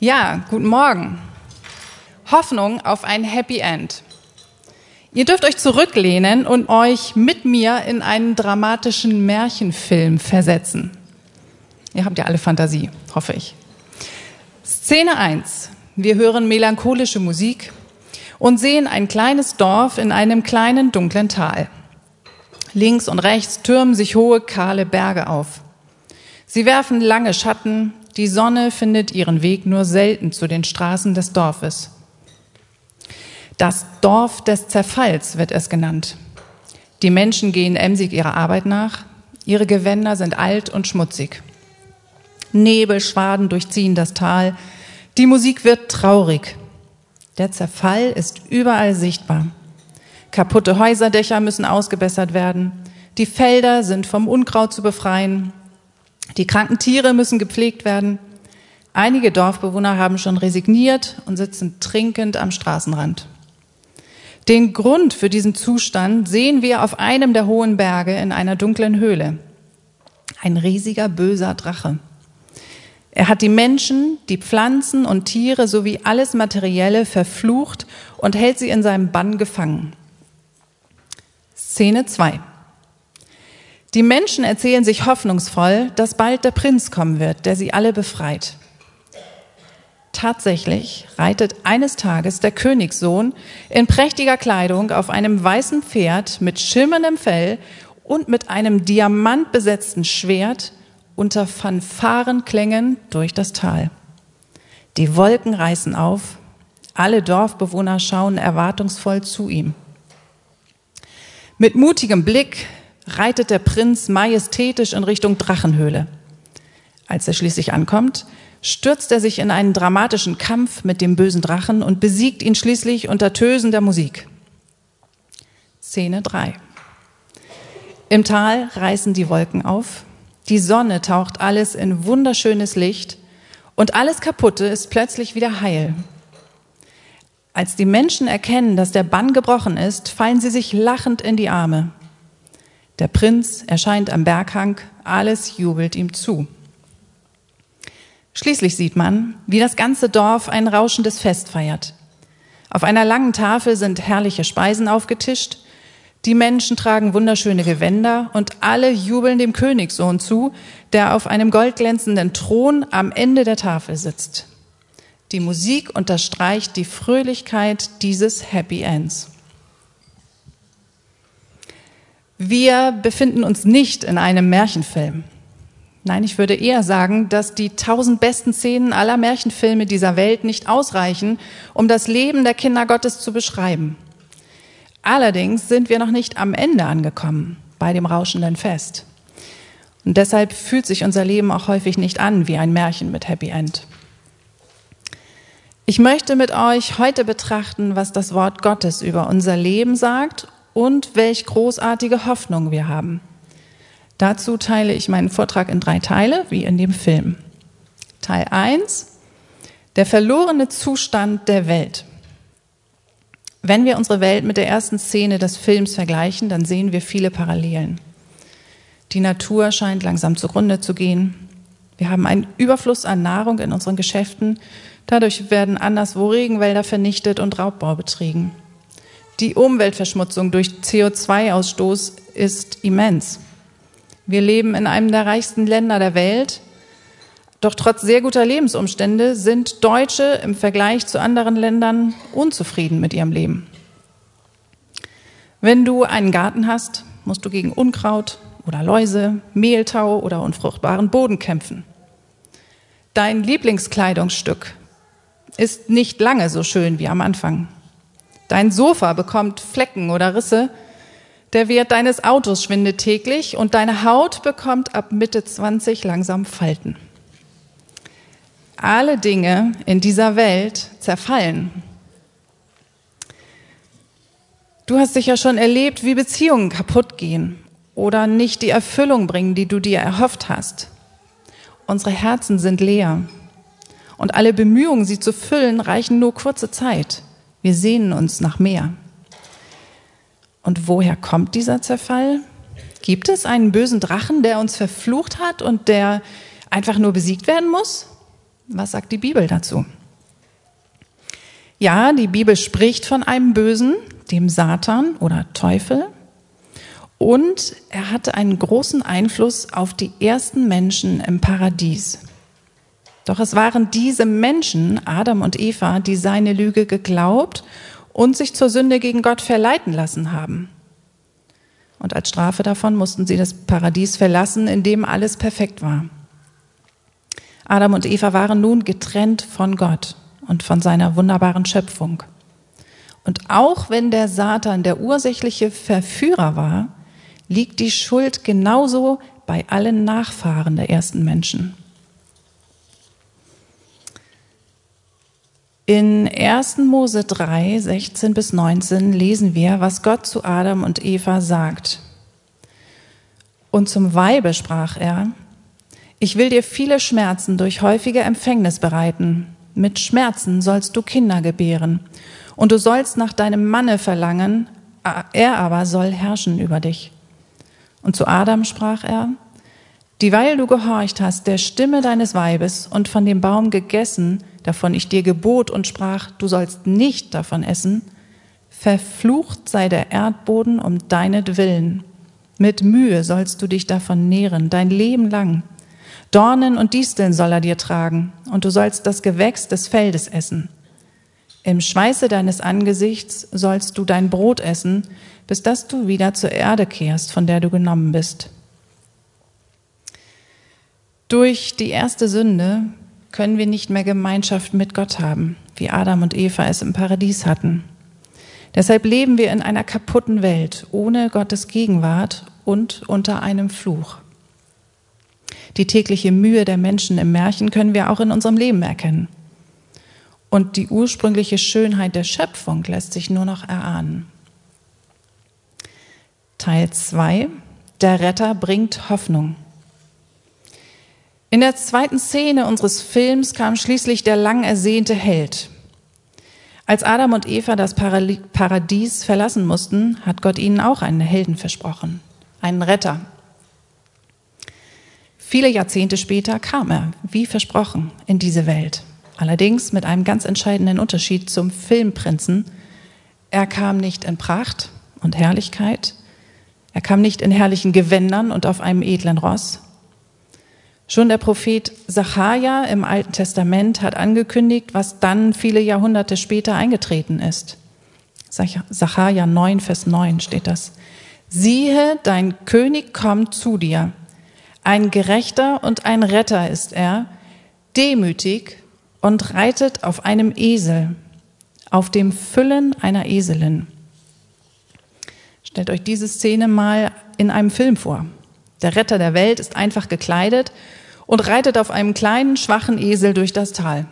Ja, guten Morgen. Hoffnung auf ein Happy End. Ihr dürft euch zurücklehnen und euch mit mir in einen dramatischen Märchenfilm versetzen. Ihr habt ja alle Fantasie, hoffe ich. Szene 1. Wir hören melancholische Musik und sehen ein kleines Dorf in einem kleinen dunklen Tal. Links und rechts türmen sich hohe, kahle Berge auf. Sie werfen lange Schatten, die Sonne findet ihren Weg nur selten zu den Straßen des Dorfes. Das Dorf des Zerfalls wird es genannt. Die Menschen gehen emsig ihrer Arbeit nach, ihre Gewänder sind alt und schmutzig. Nebelschwaden durchziehen das Tal, die Musik wird traurig. Der Zerfall ist überall sichtbar. Kaputte Häuserdächer müssen ausgebessert werden, die Felder sind vom Unkraut zu befreien, die kranken Tiere müssen gepflegt werden. Einige Dorfbewohner haben schon resigniert und sitzen trinkend am Straßenrand. Den Grund für diesen Zustand sehen wir auf einem der hohen Berge in einer dunklen Höhle. Ein riesiger böser Drache. Er hat die Menschen, die Pflanzen und Tiere sowie alles Materielle verflucht und hält sie in seinem Bann gefangen. Szene 2. Die Menschen erzählen sich hoffnungsvoll, dass bald der Prinz kommen wird, der sie alle befreit. Tatsächlich reitet eines Tages der Königssohn in prächtiger Kleidung auf einem weißen Pferd mit schimmerndem Fell und mit einem diamantbesetzten Schwert unter Fanfarenklängen durch das Tal. Die Wolken reißen auf, alle Dorfbewohner schauen erwartungsvoll zu ihm. Mit mutigem Blick reitet der Prinz majestätisch in Richtung Drachenhöhle. Als er schließlich ankommt, stürzt er sich in einen dramatischen Kampf mit dem bösen Drachen und besiegt ihn schließlich unter Tösen der Musik. Szene 3. Im Tal reißen die Wolken auf, die Sonne taucht alles in wunderschönes Licht und alles Kaputte ist plötzlich wieder heil. Als die Menschen erkennen, dass der Bann gebrochen ist, fallen sie sich lachend in die Arme. Der Prinz erscheint am Berghang, alles jubelt ihm zu. Schließlich sieht man, wie das ganze Dorf ein rauschendes Fest feiert. Auf einer langen Tafel sind herrliche Speisen aufgetischt, die Menschen tragen wunderschöne Gewänder und alle jubeln dem Königssohn zu, der auf einem goldglänzenden Thron am Ende der Tafel sitzt. Die Musik unterstreicht die Fröhlichkeit dieses Happy Ends. Wir befinden uns nicht in einem Märchenfilm. Nein, ich würde eher sagen, dass die tausend besten Szenen aller Märchenfilme dieser Welt nicht ausreichen, um das Leben der Kinder Gottes zu beschreiben. Allerdings sind wir noch nicht am Ende angekommen bei dem rauschenden Fest. Und deshalb fühlt sich unser Leben auch häufig nicht an wie ein Märchen mit Happy End. Ich möchte mit euch heute betrachten, was das Wort Gottes über unser Leben sagt und welch großartige Hoffnung wir haben. Dazu teile ich meinen Vortrag in drei Teile, wie in dem Film. Teil 1, der verlorene Zustand der Welt. Wenn wir unsere Welt mit der ersten Szene des Films vergleichen, dann sehen wir viele Parallelen. Die Natur scheint langsam zugrunde zu gehen. Wir haben einen Überfluss an Nahrung in unseren Geschäften. Dadurch werden anderswo Regenwälder vernichtet und Raubbau betrieben. Die Umweltverschmutzung durch CO2-Ausstoß ist immens. Wir leben in einem der reichsten Länder der Welt, doch trotz sehr guter Lebensumstände sind Deutsche im Vergleich zu anderen Ländern unzufrieden mit ihrem Leben. Wenn du einen Garten hast, musst du gegen Unkraut oder Läuse, Mehltau oder unfruchtbaren Boden kämpfen. Dein Lieblingskleidungsstück ist nicht lange so schön wie am Anfang. Dein Sofa bekommt Flecken oder Risse. Der Wert deines Autos schwindet täglich und deine Haut bekommt ab Mitte 20 langsam Falten. Alle Dinge in dieser Welt zerfallen. Du hast sicher schon erlebt, wie Beziehungen kaputt gehen oder nicht die Erfüllung bringen, die du dir erhofft hast. Unsere Herzen sind leer und alle Bemühungen, sie zu füllen, reichen nur kurze Zeit. Wir sehnen uns nach mehr. Und woher kommt dieser Zerfall? Gibt es einen bösen Drachen, der uns verflucht hat und der einfach nur besiegt werden muss? Was sagt die Bibel dazu? Ja, die Bibel spricht von einem Bösen, dem Satan oder Teufel. Und er hatte einen großen Einfluss auf die ersten Menschen im Paradies. Doch es waren diese Menschen, Adam und Eva, die seine Lüge geglaubt und sich zur Sünde gegen Gott verleiten lassen haben. Und als Strafe davon mussten sie das Paradies verlassen, in dem alles perfekt war. Adam und Eva waren nun getrennt von Gott und von seiner wunderbaren Schöpfung. Und auch wenn der Satan der ursächliche Verführer war, liegt die Schuld genauso bei allen Nachfahren der ersten Menschen. In 1. Mose 3, 16 bis 19 lesen wir, was Gott zu Adam und Eva sagt. Und zum Weibe sprach er, ich will dir viele Schmerzen durch häufige Empfängnis bereiten. Mit Schmerzen sollst du Kinder gebären. Und du sollst nach deinem Manne verlangen, er aber soll herrschen über dich. Und zu Adam sprach er, Dieweil du gehorcht hast der Stimme deines Weibes und von dem Baum gegessen, davon ich dir gebot und sprach, du sollst nicht davon essen, verflucht sei der Erdboden um deinetwillen. Mit Mühe sollst du dich davon nähren, dein Leben lang. Dornen und Disteln soll er dir tragen, und du sollst das Gewächs des Feldes essen. Im Schweiße deines Angesichts sollst du dein Brot essen, bis dass du wieder zur Erde kehrst, von der du genommen bist. Durch die erste Sünde können wir nicht mehr Gemeinschaft mit Gott haben, wie Adam und Eva es im Paradies hatten. Deshalb leben wir in einer kaputten Welt, ohne Gottes Gegenwart und unter einem Fluch. Die tägliche Mühe der Menschen im Märchen können wir auch in unserem Leben erkennen. Und die ursprüngliche Schönheit der Schöpfung lässt sich nur noch erahnen. Teil 2. Der Retter bringt Hoffnung. In der zweiten Szene unseres Films kam schließlich der lang ersehnte Held. Als Adam und Eva das Paradies verlassen mussten, hat Gott ihnen auch einen Helden versprochen, einen Retter. Viele Jahrzehnte später kam er, wie versprochen, in diese Welt. Allerdings mit einem ganz entscheidenden Unterschied zum Filmprinzen. Er kam nicht in Pracht und Herrlichkeit, er kam nicht in herrlichen Gewändern und auf einem edlen Ross, Schon der Prophet Sacharja im Alten Testament hat angekündigt, was dann viele Jahrhunderte später eingetreten ist. Sacharja 9, Vers 9 steht das. Siehe, dein König kommt zu dir. Ein Gerechter und ein Retter ist er, demütig und reitet auf einem Esel, auf dem Füllen einer Eselin. Stellt euch diese Szene mal in einem Film vor. Der Retter der Welt ist einfach gekleidet und reitet auf einem kleinen, schwachen Esel durch das Tal.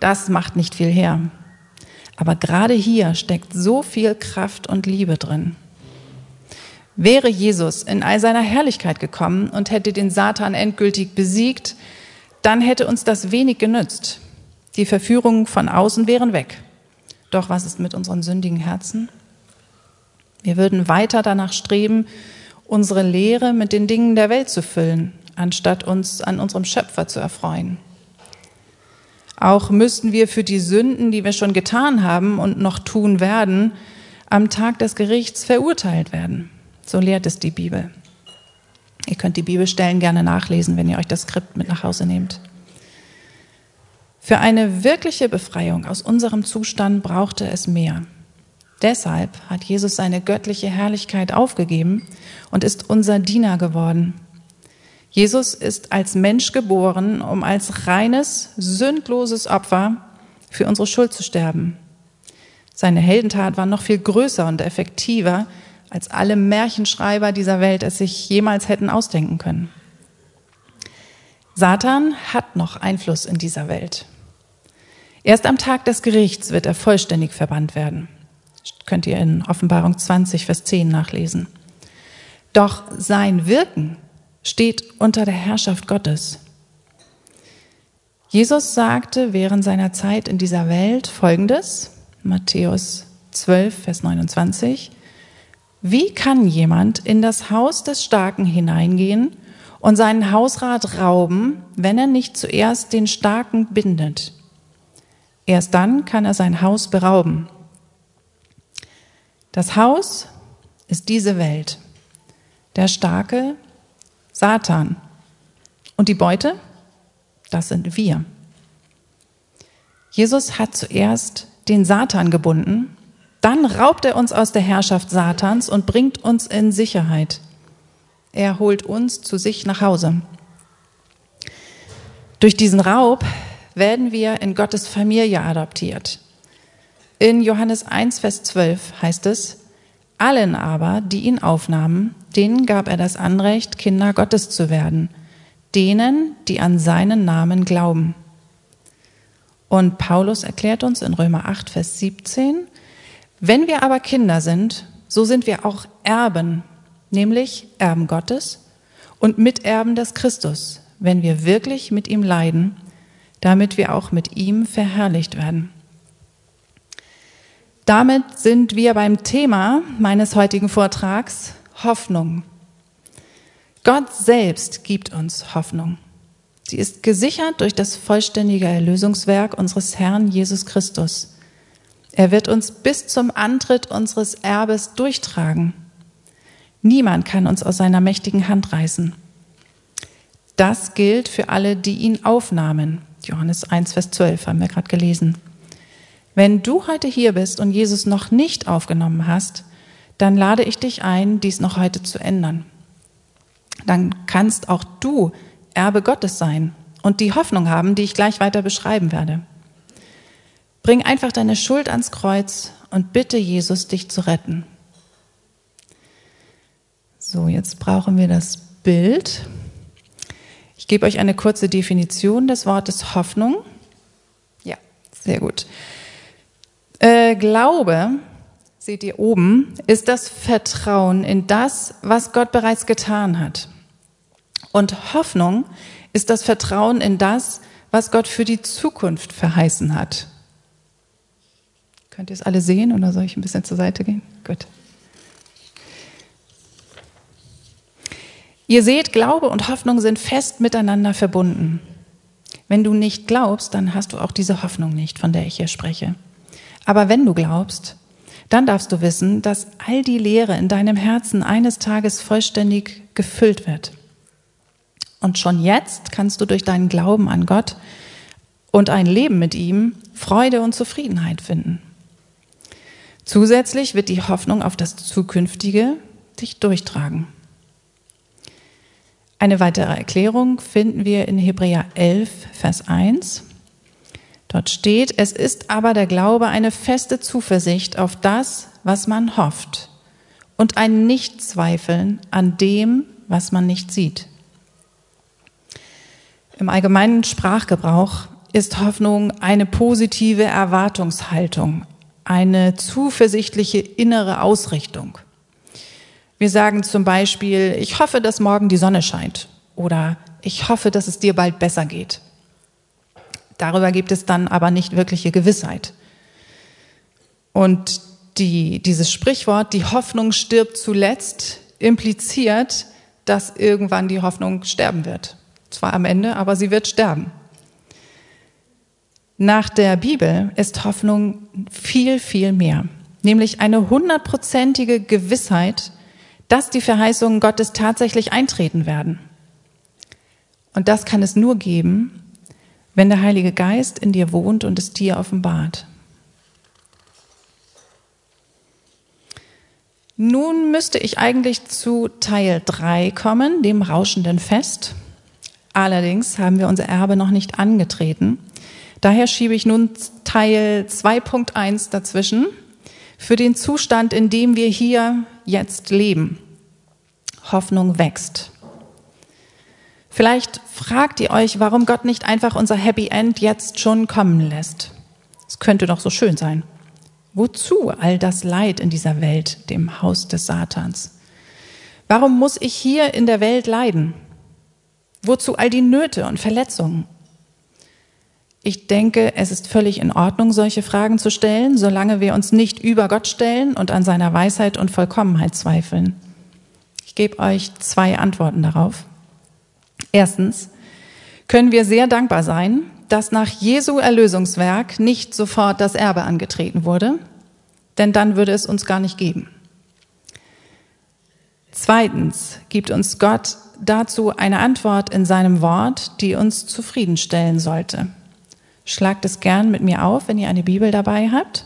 Das macht nicht viel her. Aber gerade hier steckt so viel Kraft und Liebe drin. Wäre Jesus in all seiner Herrlichkeit gekommen und hätte den Satan endgültig besiegt, dann hätte uns das wenig genützt. Die Verführungen von außen wären weg. Doch was ist mit unseren sündigen Herzen? Wir würden weiter danach streben, unsere Lehre mit den Dingen der Welt zu füllen, anstatt uns an unserem Schöpfer zu erfreuen. Auch müssten wir für die Sünden, die wir schon getan haben und noch tun werden, am Tag des Gerichts verurteilt werden. So lehrt es die Bibel. Ihr könnt die Bibelstellen gerne nachlesen, wenn ihr euch das Skript mit nach Hause nehmt. Für eine wirkliche Befreiung aus unserem Zustand brauchte es mehr. Deshalb hat Jesus seine göttliche Herrlichkeit aufgegeben und ist unser Diener geworden. Jesus ist als Mensch geboren, um als reines, sündloses Opfer für unsere Schuld zu sterben. Seine Heldentat war noch viel größer und effektiver, als alle Märchenschreiber dieser Welt es sich jemals hätten ausdenken können. Satan hat noch Einfluss in dieser Welt. Erst am Tag des Gerichts wird er vollständig verbannt werden. Könnt ihr in Offenbarung 20, Vers 10 nachlesen. Doch sein Wirken steht unter der Herrschaft Gottes. Jesus sagte während seiner Zeit in dieser Welt Folgendes, Matthäus 12, Vers 29, Wie kann jemand in das Haus des Starken hineingehen und seinen Hausrat rauben, wenn er nicht zuerst den Starken bindet. Erst dann kann er sein Haus berauben. Das Haus ist diese Welt. Der Starke, Satan. Und die Beute, das sind wir. Jesus hat zuerst den Satan gebunden, dann raubt er uns aus der Herrschaft Satans und bringt uns in Sicherheit. Er holt uns zu sich nach Hause. Durch diesen Raub werden wir in Gottes Familie adoptiert. In Johannes 1, Vers 12 heißt es, allen aber, die ihn aufnahmen, denen gab er das Anrecht, Kinder Gottes zu werden, denen, die an seinen Namen glauben. Und Paulus erklärt uns in Römer 8, Vers 17, wenn wir aber Kinder sind, so sind wir auch Erben, nämlich Erben Gottes und Miterben des Christus, wenn wir wirklich mit ihm leiden, damit wir auch mit ihm verherrlicht werden. Damit sind wir beim Thema meines heutigen Vortrags Hoffnung. Gott selbst gibt uns Hoffnung. Sie ist gesichert durch das vollständige Erlösungswerk unseres Herrn Jesus Christus. Er wird uns bis zum Antritt unseres Erbes durchtragen. Niemand kann uns aus seiner mächtigen Hand reißen. Das gilt für alle, die ihn aufnahmen. Johannes 1, Vers 12 haben wir gerade gelesen. Wenn du heute hier bist und Jesus noch nicht aufgenommen hast, dann lade ich dich ein, dies noch heute zu ändern. Dann kannst auch du Erbe Gottes sein und die Hoffnung haben, die ich gleich weiter beschreiben werde. Bring einfach deine Schuld ans Kreuz und bitte Jesus, dich zu retten. So, jetzt brauchen wir das Bild. Ich gebe euch eine kurze Definition des Wortes Hoffnung. Ja, sehr gut. Äh, Glaube, seht ihr oben, ist das Vertrauen in das, was Gott bereits getan hat. Und Hoffnung ist das Vertrauen in das, was Gott für die Zukunft verheißen hat. Könnt ihr es alle sehen oder soll ich ein bisschen zur Seite gehen? Gut. Ihr seht, Glaube und Hoffnung sind fest miteinander verbunden. Wenn du nicht glaubst, dann hast du auch diese Hoffnung nicht, von der ich hier spreche. Aber wenn du glaubst, dann darfst du wissen, dass all die Lehre in deinem Herzen eines Tages vollständig gefüllt wird. Und schon jetzt kannst du durch deinen Glauben an Gott und ein Leben mit ihm Freude und Zufriedenheit finden. Zusätzlich wird die Hoffnung auf das Zukünftige dich durchtragen. Eine weitere Erklärung finden wir in Hebräer 11, Vers 1. Dort steht, es ist aber der Glaube eine feste Zuversicht auf das, was man hofft und ein Nichtzweifeln an dem, was man nicht sieht. Im allgemeinen Sprachgebrauch ist Hoffnung eine positive Erwartungshaltung, eine zuversichtliche innere Ausrichtung. Wir sagen zum Beispiel, ich hoffe, dass morgen die Sonne scheint oder ich hoffe, dass es dir bald besser geht. Darüber gibt es dann aber nicht wirkliche Gewissheit. Und die, dieses Sprichwort, die Hoffnung stirbt zuletzt, impliziert, dass irgendwann die Hoffnung sterben wird. Zwar am Ende, aber sie wird sterben. Nach der Bibel ist Hoffnung viel, viel mehr, nämlich eine hundertprozentige Gewissheit, dass die Verheißungen Gottes tatsächlich eintreten werden. Und das kann es nur geben, wenn der Heilige Geist in dir wohnt und es dir offenbart. Nun müsste ich eigentlich zu Teil 3 kommen, dem rauschenden Fest. Allerdings haben wir unser Erbe noch nicht angetreten. Daher schiebe ich nun Teil 2.1 dazwischen für den Zustand, in dem wir hier jetzt leben. Hoffnung wächst. Vielleicht fragt ihr euch, warum Gott nicht einfach unser Happy End jetzt schon kommen lässt. Es könnte doch so schön sein. Wozu all das Leid in dieser Welt, dem Haus des Satans? Warum muss ich hier in der Welt leiden? Wozu all die Nöte und Verletzungen? Ich denke, es ist völlig in Ordnung, solche Fragen zu stellen, solange wir uns nicht über Gott stellen und an seiner Weisheit und Vollkommenheit zweifeln. Ich gebe euch zwei Antworten darauf. Erstens können wir sehr dankbar sein, dass nach Jesu Erlösungswerk nicht sofort das Erbe angetreten wurde, denn dann würde es uns gar nicht geben. Zweitens gibt uns Gott dazu eine Antwort in seinem Wort, die uns zufriedenstellen sollte. Schlagt es gern mit mir auf, wenn ihr eine Bibel dabei habt.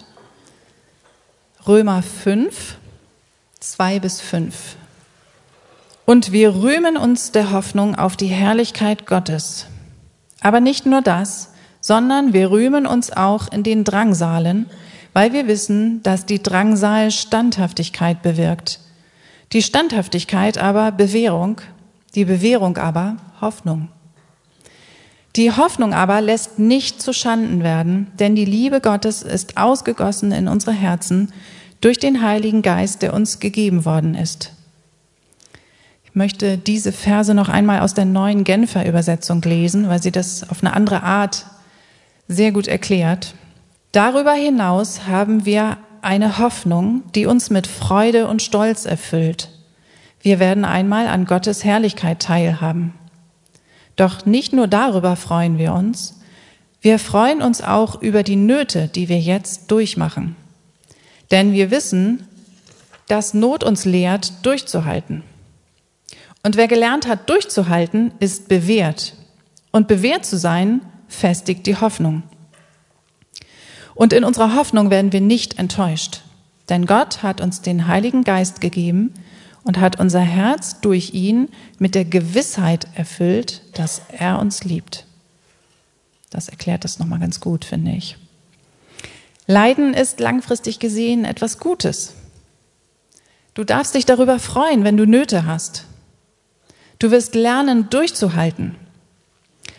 Römer 5, 2 bis 5. Und wir rühmen uns der Hoffnung auf die Herrlichkeit Gottes. Aber nicht nur das, sondern wir rühmen uns auch in den Drangsalen, weil wir wissen, dass die Drangsal Standhaftigkeit bewirkt. Die Standhaftigkeit aber Bewährung, die Bewährung aber Hoffnung. Die Hoffnung aber lässt nicht zu Schanden werden, denn die Liebe Gottes ist ausgegossen in unsere Herzen durch den Heiligen Geist, der uns gegeben worden ist. Möchte diese Verse noch einmal aus der neuen Genfer Übersetzung lesen, weil sie das auf eine andere Art sehr gut erklärt. Darüber hinaus haben wir eine Hoffnung, die uns mit Freude und Stolz erfüllt. Wir werden einmal an Gottes Herrlichkeit teilhaben. Doch nicht nur darüber freuen wir uns, wir freuen uns auch über die Nöte, die wir jetzt durchmachen. Denn wir wissen, dass Not uns lehrt, durchzuhalten. Und wer gelernt hat, durchzuhalten, ist bewährt. Und bewährt zu sein, festigt die Hoffnung. Und in unserer Hoffnung werden wir nicht enttäuscht. Denn Gott hat uns den Heiligen Geist gegeben und hat unser Herz durch ihn mit der Gewissheit erfüllt, dass er uns liebt. Das erklärt das nochmal ganz gut, finde ich. Leiden ist langfristig gesehen etwas Gutes. Du darfst dich darüber freuen, wenn du Nöte hast. Du wirst lernen, durchzuhalten.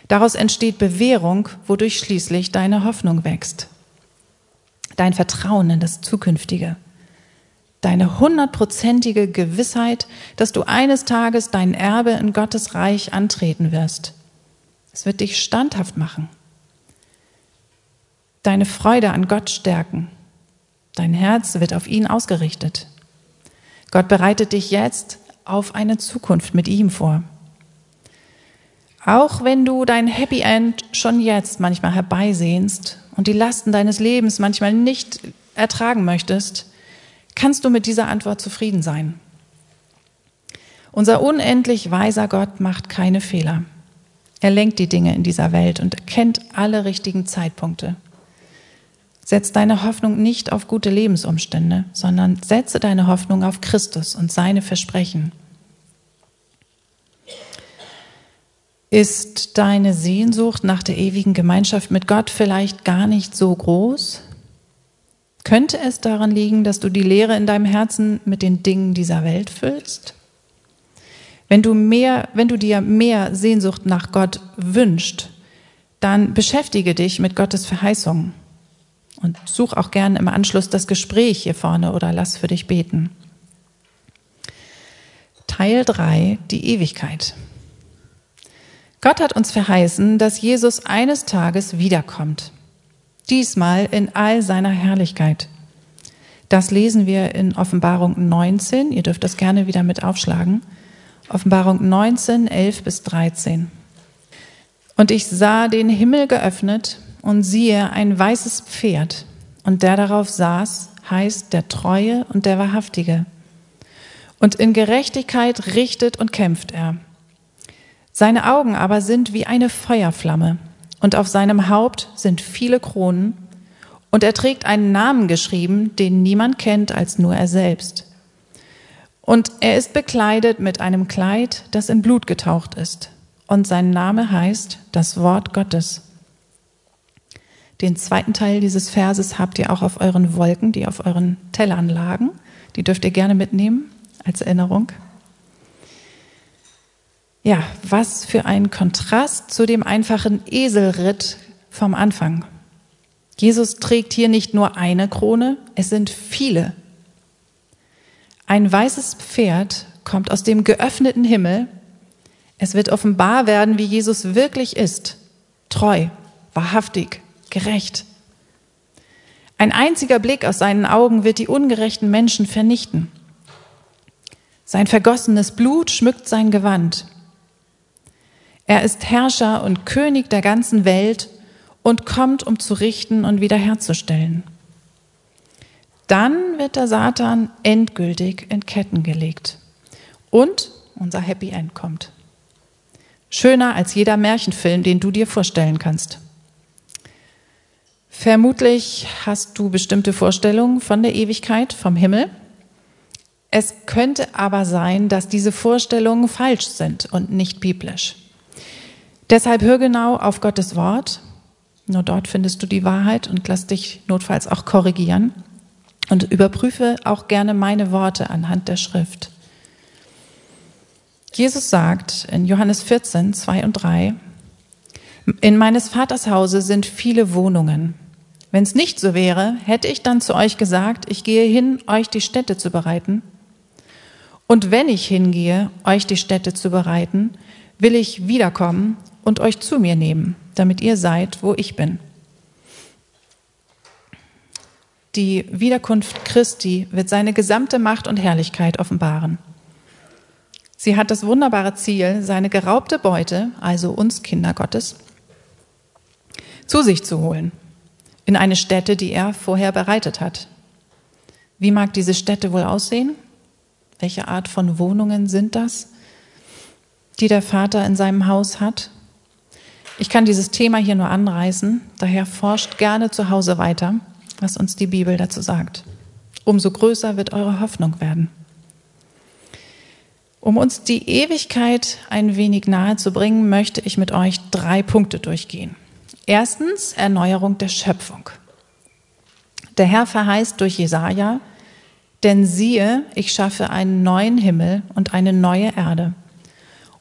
Daraus entsteht Bewährung, wodurch schließlich deine Hoffnung wächst. Dein Vertrauen in das Zukünftige. Deine hundertprozentige Gewissheit, dass du eines Tages dein Erbe in Gottes Reich antreten wirst. Es wird dich standhaft machen deine Freude an Gott stärken. Dein Herz wird auf ihn ausgerichtet. Gott bereitet dich jetzt auf eine Zukunft mit ihm vor. Auch wenn du dein Happy End schon jetzt manchmal herbeisehnst und die Lasten deines Lebens manchmal nicht ertragen möchtest, kannst du mit dieser Antwort zufrieden sein. Unser unendlich weiser Gott macht keine Fehler. Er lenkt die Dinge in dieser Welt und kennt alle richtigen Zeitpunkte. Setz deine Hoffnung nicht auf gute Lebensumstände, sondern setze deine Hoffnung auf Christus und seine Versprechen. Ist deine Sehnsucht nach der ewigen Gemeinschaft mit Gott vielleicht gar nicht so groß? Könnte es daran liegen, dass du die Leere in deinem Herzen mit den Dingen dieser Welt füllst? Wenn du mehr, wenn du dir mehr Sehnsucht nach Gott wünschst, dann beschäftige dich mit Gottes Verheißungen. Und such auch gern im Anschluss das Gespräch hier vorne oder lass für dich beten. Teil 3, die Ewigkeit. Gott hat uns verheißen, dass Jesus eines Tages wiederkommt. Diesmal in all seiner Herrlichkeit. Das lesen wir in Offenbarung 19. Ihr dürft das gerne wieder mit aufschlagen. Offenbarung 19, 11 bis 13. Und ich sah den Himmel geöffnet und siehe ein weißes Pferd, und der darauf saß, heißt der Treue und der Wahrhaftige. Und in Gerechtigkeit richtet und kämpft er. Seine Augen aber sind wie eine Feuerflamme, und auf seinem Haupt sind viele Kronen, und er trägt einen Namen geschrieben, den niemand kennt als nur er selbst. Und er ist bekleidet mit einem Kleid, das in Blut getaucht ist, und sein Name heißt das Wort Gottes. Den zweiten Teil dieses Verses habt ihr auch auf euren Wolken, die auf euren Tellern lagen. Die dürft ihr gerne mitnehmen als Erinnerung. Ja, was für ein Kontrast zu dem einfachen Eselritt vom Anfang. Jesus trägt hier nicht nur eine Krone, es sind viele. Ein weißes Pferd kommt aus dem geöffneten Himmel. Es wird offenbar werden, wie Jesus wirklich ist. Treu, wahrhaftig, gerecht. Ein einziger Blick aus seinen Augen wird die ungerechten Menschen vernichten. Sein vergossenes Blut schmückt sein Gewand. Er ist Herrscher und König der ganzen Welt und kommt, um zu richten und wiederherzustellen. Dann wird der Satan endgültig in Ketten gelegt. Und unser Happy End kommt. Schöner als jeder Märchenfilm, den du dir vorstellen kannst. Vermutlich hast du bestimmte Vorstellungen von der Ewigkeit, vom Himmel. Es könnte aber sein, dass diese Vorstellungen falsch sind und nicht biblisch. Deshalb hör genau auf Gottes Wort. Nur dort findest du die Wahrheit und lass dich notfalls auch korrigieren. Und überprüfe auch gerne meine Worte anhand der Schrift. Jesus sagt in Johannes 14, 2 und 3, in meines Vaters Hause sind viele Wohnungen. Wenn es nicht so wäre, hätte ich dann zu euch gesagt, ich gehe hin, euch die Städte zu bereiten. Und wenn ich hingehe, euch die Städte zu bereiten, will ich wiederkommen und euch zu mir nehmen, damit ihr seid, wo ich bin. Die Wiederkunft Christi wird seine gesamte Macht und Herrlichkeit offenbaren. Sie hat das wunderbare Ziel, seine geraubte Beute, also uns Kinder Gottes, zu sich zu holen, in eine Stätte, die er vorher bereitet hat. Wie mag diese Stätte wohl aussehen? Welche Art von Wohnungen sind das, die der Vater in seinem Haus hat? Ich kann dieses Thema hier nur anreißen, daher forscht gerne zu Hause weiter, was uns die Bibel dazu sagt. Umso größer wird eure Hoffnung werden. Um uns die Ewigkeit ein wenig nahe zu bringen, möchte ich mit euch drei Punkte durchgehen. Erstens Erneuerung der Schöpfung. Der Herr verheißt durch Jesaja, denn siehe, ich schaffe einen neuen Himmel und eine neue Erde.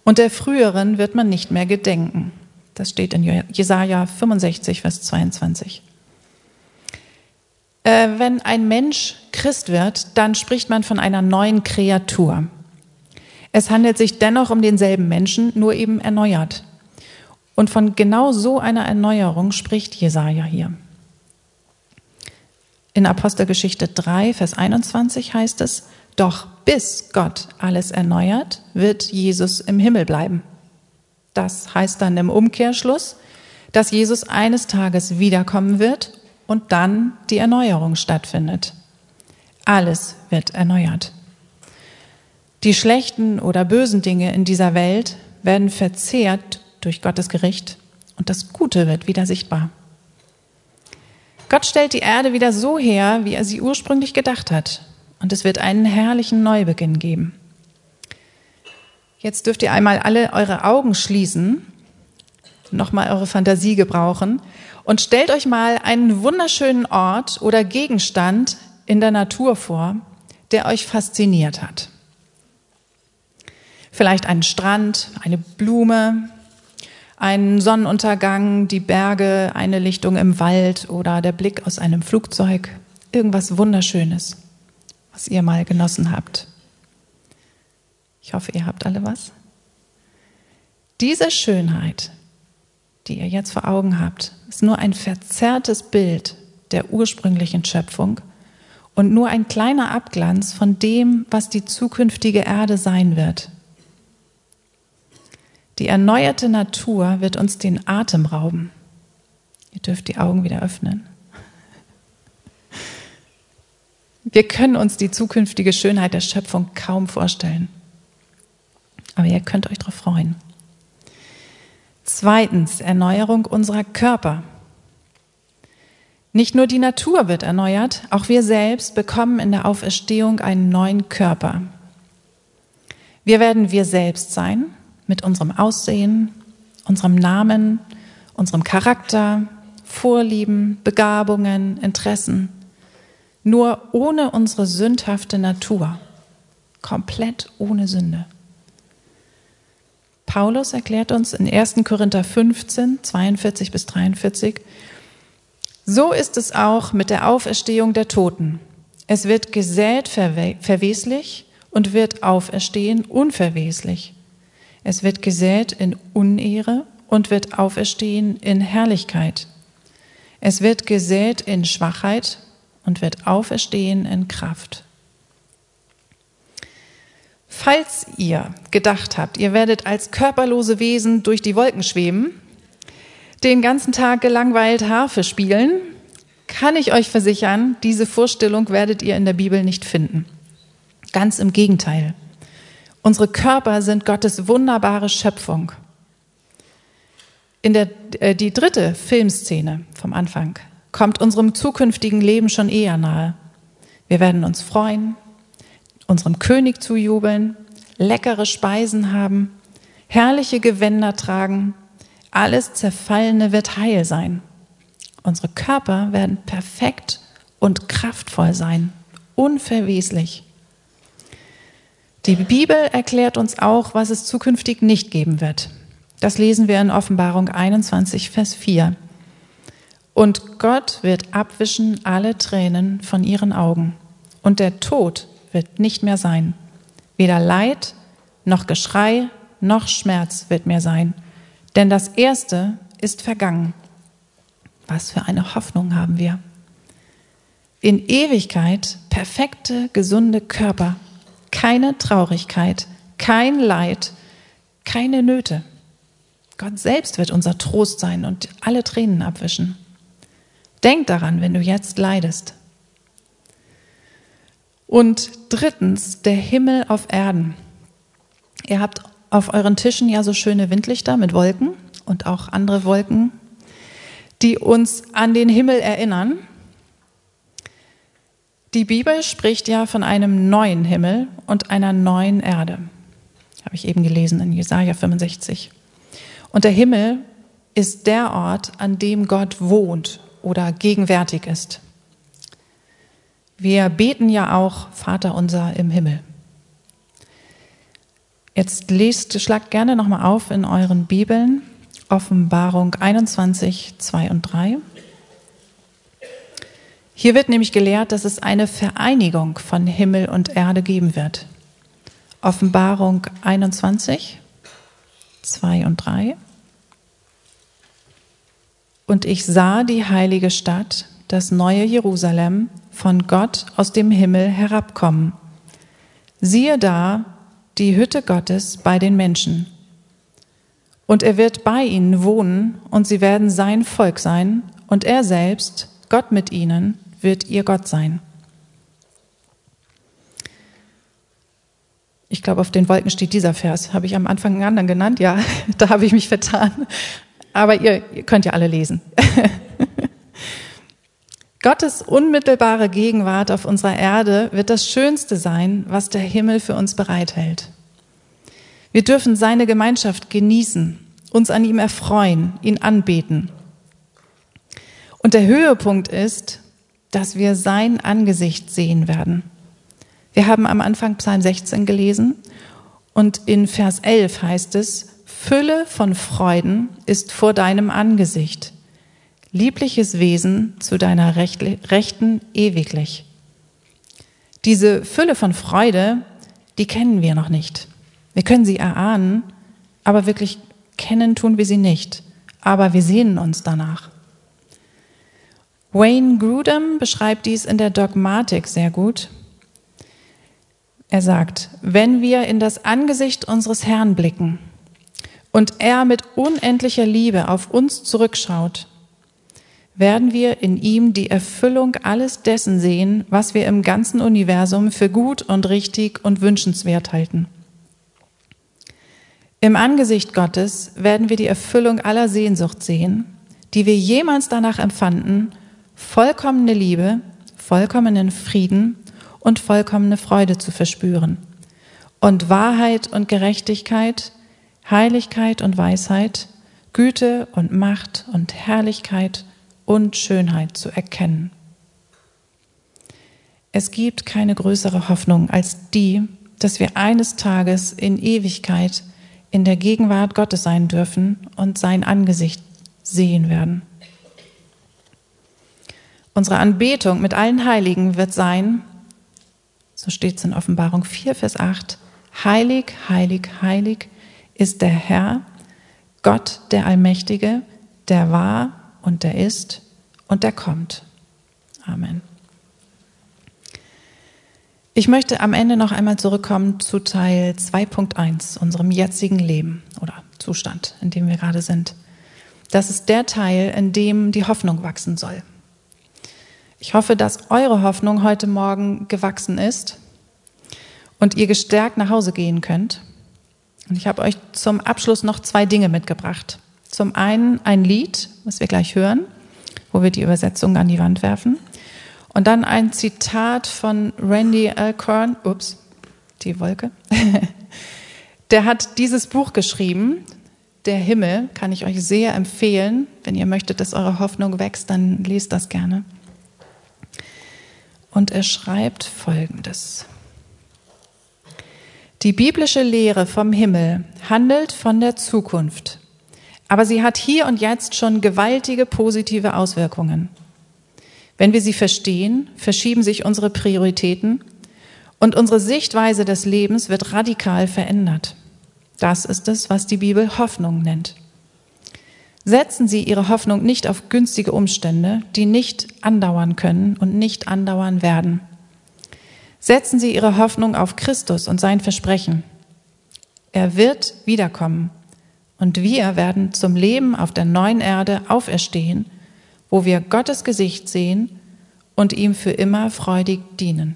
Und der früheren wird man nicht mehr gedenken. Das steht in Jesaja 65, Vers 22. Äh, wenn ein Mensch Christ wird, dann spricht man von einer neuen Kreatur. Es handelt sich dennoch um denselben Menschen, nur eben erneuert. Und von genau so einer Erneuerung spricht Jesaja hier. In Apostelgeschichte 3, Vers 21 heißt es, doch bis Gott alles erneuert, wird Jesus im Himmel bleiben. Das heißt dann im Umkehrschluss, dass Jesus eines Tages wiederkommen wird und dann die Erneuerung stattfindet. Alles wird erneuert. Die schlechten oder bösen Dinge in dieser Welt werden verzehrt durch Gottes Gericht und das Gute wird wieder sichtbar. Gott stellt die Erde wieder so her, wie er sie ursprünglich gedacht hat. Und es wird einen herrlichen Neubeginn geben. Jetzt dürft ihr einmal alle eure Augen schließen, nochmal eure Fantasie gebrauchen und stellt euch mal einen wunderschönen Ort oder Gegenstand in der Natur vor, der euch fasziniert hat. Vielleicht einen Strand, eine Blume, einen Sonnenuntergang, die Berge, eine Lichtung im Wald oder der Blick aus einem Flugzeug. Irgendwas Wunderschönes, was ihr mal genossen habt. Ich hoffe, ihr habt alle was. Diese Schönheit, die ihr jetzt vor Augen habt, ist nur ein verzerrtes Bild der ursprünglichen Schöpfung und nur ein kleiner Abglanz von dem, was die zukünftige Erde sein wird. Die erneuerte Natur wird uns den Atem rauben. Ihr dürft die Augen wieder öffnen. Wir können uns die zukünftige Schönheit der Schöpfung kaum vorstellen. Aber ihr könnt euch darauf freuen. Zweitens, Erneuerung unserer Körper. Nicht nur die Natur wird erneuert, auch wir selbst bekommen in der Auferstehung einen neuen Körper. Wir werden wir selbst sein, mit unserem Aussehen, unserem Namen, unserem Charakter, Vorlieben, Begabungen, Interessen, nur ohne unsere sündhafte Natur, komplett ohne Sünde. Paulus erklärt uns in 1. Korinther 15, 42 bis 43, so ist es auch mit der Auferstehung der Toten. Es wird gesät verweslich und wird auferstehen unverweslich. Es wird gesät in Unehre und wird auferstehen in Herrlichkeit. Es wird gesät in Schwachheit und wird auferstehen in Kraft. Falls ihr gedacht habt, ihr werdet als körperlose Wesen durch die Wolken schweben, den ganzen Tag gelangweilt Harfe spielen, kann ich euch versichern, diese Vorstellung werdet ihr in der Bibel nicht finden. Ganz im Gegenteil. Unsere Körper sind Gottes wunderbare Schöpfung. In der, äh, die dritte Filmszene vom Anfang kommt unserem zukünftigen Leben schon eher nahe. Wir werden uns freuen, unserem König zujubeln, leckere Speisen haben, herrliche Gewänder tragen, alles Zerfallene wird heil sein. Unsere Körper werden perfekt und kraftvoll sein, unverweslich. Die Bibel erklärt uns auch, was es zukünftig nicht geben wird. Das lesen wir in Offenbarung 21, Vers 4. Und Gott wird abwischen alle Tränen von ihren Augen. Und der Tod wird nicht mehr sein. Weder Leid, noch Geschrei, noch Schmerz wird mehr sein. Denn das Erste ist vergangen. Was für eine Hoffnung haben wir. In Ewigkeit perfekte, gesunde Körper, keine Traurigkeit, kein Leid, keine Nöte. Gott selbst wird unser Trost sein und alle Tränen abwischen. Denk daran, wenn du jetzt leidest. Und drittens, der Himmel auf Erden. Ihr habt auf euren Tischen ja so schöne Windlichter mit Wolken und auch andere Wolken, die uns an den Himmel erinnern. Die Bibel spricht ja von einem neuen Himmel und einer neuen Erde. Habe ich eben gelesen in Jesaja 65. Und der Himmel ist der Ort, an dem Gott wohnt oder gegenwärtig ist. Wir beten ja auch Vater unser im Himmel. Jetzt lest, schlagt gerne nochmal auf in euren Bibeln Offenbarung 21, 2 und 3. Hier wird nämlich gelehrt, dass es eine Vereinigung von Himmel und Erde geben wird. Offenbarung 21, 2 und 3. Und ich sah die heilige Stadt, das neue Jerusalem, von Gott aus dem Himmel herabkommen. Siehe da die Hütte Gottes bei den Menschen. Und er wird bei ihnen wohnen, und sie werden sein Volk sein, und er selbst, Gott mit ihnen, wird ihr Gott sein. Ich glaube, auf den Wolken steht dieser Vers. Habe ich am Anfang einen anderen genannt? Ja, da habe ich mich vertan. Aber ihr, ihr könnt ja alle lesen. Gottes unmittelbare Gegenwart auf unserer Erde wird das Schönste sein, was der Himmel für uns bereithält. Wir dürfen seine Gemeinschaft genießen, uns an ihm erfreuen, ihn anbeten. Und der Höhepunkt ist, dass wir sein Angesicht sehen werden. Wir haben am Anfang Psalm 16 gelesen und in Vers 11 heißt es, Fülle von Freuden ist vor deinem Angesicht liebliches Wesen zu deiner Rechten ewiglich. Diese Fülle von Freude, die kennen wir noch nicht. Wir können sie erahnen, aber wirklich kennen tun wir sie nicht. Aber wir sehnen uns danach. Wayne Grudem beschreibt dies in der Dogmatik sehr gut. Er sagt, wenn wir in das Angesicht unseres Herrn blicken und er mit unendlicher Liebe auf uns zurückschaut, werden wir in ihm die Erfüllung alles dessen sehen, was wir im ganzen Universum für gut und richtig und wünschenswert halten. Im Angesicht Gottes werden wir die Erfüllung aller Sehnsucht sehen, die wir jemals danach empfanden, vollkommene Liebe, vollkommenen Frieden und vollkommene Freude zu verspüren. Und Wahrheit und Gerechtigkeit, Heiligkeit und Weisheit, Güte und Macht und Herrlichkeit und Schönheit zu erkennen. Es gibt keine größere Hoffnung als die, dass wir eines Tages in Ewigkeit in der Gegenwart Gottes sein dürfen und sein Angesicht sehen werden. Unsere Anbetung mit allen Heiligen wird sein, so steht es in Offenbarung 4, Vers 8, Heilig, heilig, heilig ist der Herr, Gott der Allmächtige, der war und der ist und der kommt. Amen. Ich möchte am Ende noch einmal zurückkommen zu Teil 2.1, unserem jetzigen Leben oder Zustand, in dem wir gerade sind. Das ist der Teil, in dem die Hoffnung wachsen soll. Ich hoffe, dass eure Hoffnung heute Morgen gewachsen ist und ihr gestärkt nach Hause gehen könnt. Und ich habe euch zum Abschluss noch zwei Dinge mitgebracht. Zum einen ein Lied, was wir gleich hören, wo wir die Übersetzung an die Wand werfen. Und dann ein Zitat von Randy Alcorn, ups, die Wolke. Der hat dieses Buch geschrieben, Der Himmel, kann ich euch sehr empfehlen. Wenn ihr möchtet, dass eure Hoffnung wächst, dann lest das gerne. Und er schreibt Folgendes. Die biblische Lehre vom Himmel handelt von der Zukunft, aber sie hat hier und jetzt schon gewaltige positive Auswirkungen. Wenn wir sie verstehen, verschieben sich unsere Prioritäten und unsere Sichtweise des Lebens wird radikal verändert. Das ist es, was die Bibel Hoffnung nennt. Setzen Sie Ihre Hoffnung nicht auf günstige Umstände, die nicht andauern können und nicht andauern werden. Setzen Sie Ihre Hoffnung auf Christus und sein Versprechen. Er wird wiederkommen und wir werden zum Leben auf der neuen Erde auferstehen wo wir Gottes Gesicht sehen und ihm für immer freudig dienen.